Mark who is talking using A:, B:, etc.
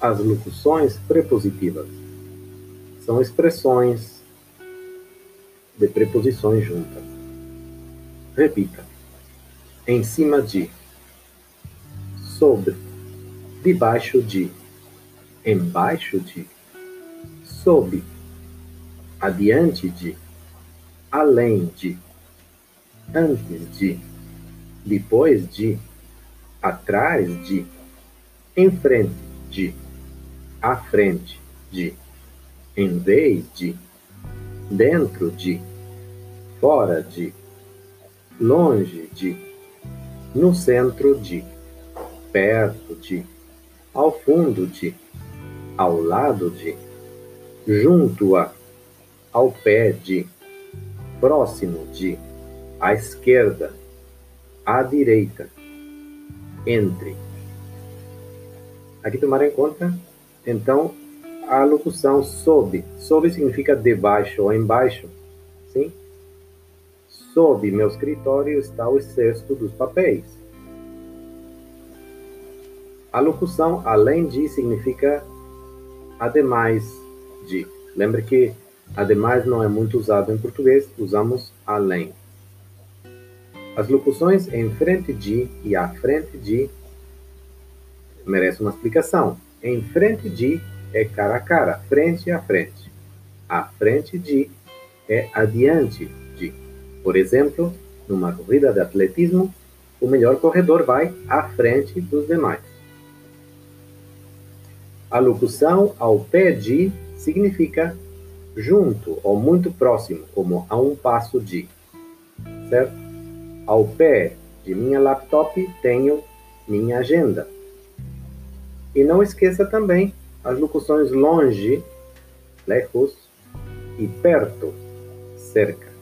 A: as locuções prepositivas. São expressões de preposições juntas. Repita. Em cima de, sobre, debaixo de, embaixo de, sob, adiante de, além de, antes de, depois de, atrás de, em frente de, à frente de, em vez de, dentro de, fora de, longe de, no centro de, perto de, ao fundo de, ao lado de, junto a, ao pé de, próximo de, à esquerda, à direita, entre. Aqui tomar em conta, então, a locução sob. Sob significa debaixo ou embaixo, sim? Sob meu escritório está o excesso dos papéis. A locução além de significa ademais de. Lembre que ademais não é muito usado em português, usamos além. As locuções em frente de e à frente de merecem uma explicação. Em frente de é cara a cara, frente a frente. À frente de é adiante de. Por exemplo, numa corrida de atletismo, o melhor corredor vai à frente dos demais. A locução ao pé de significa junto ou muito próximo, como a um passo de. Certo? Ao pé de minha laptop tenho minha agenda. E não esqueça também as locuções longe, lejos, e perto, cerca.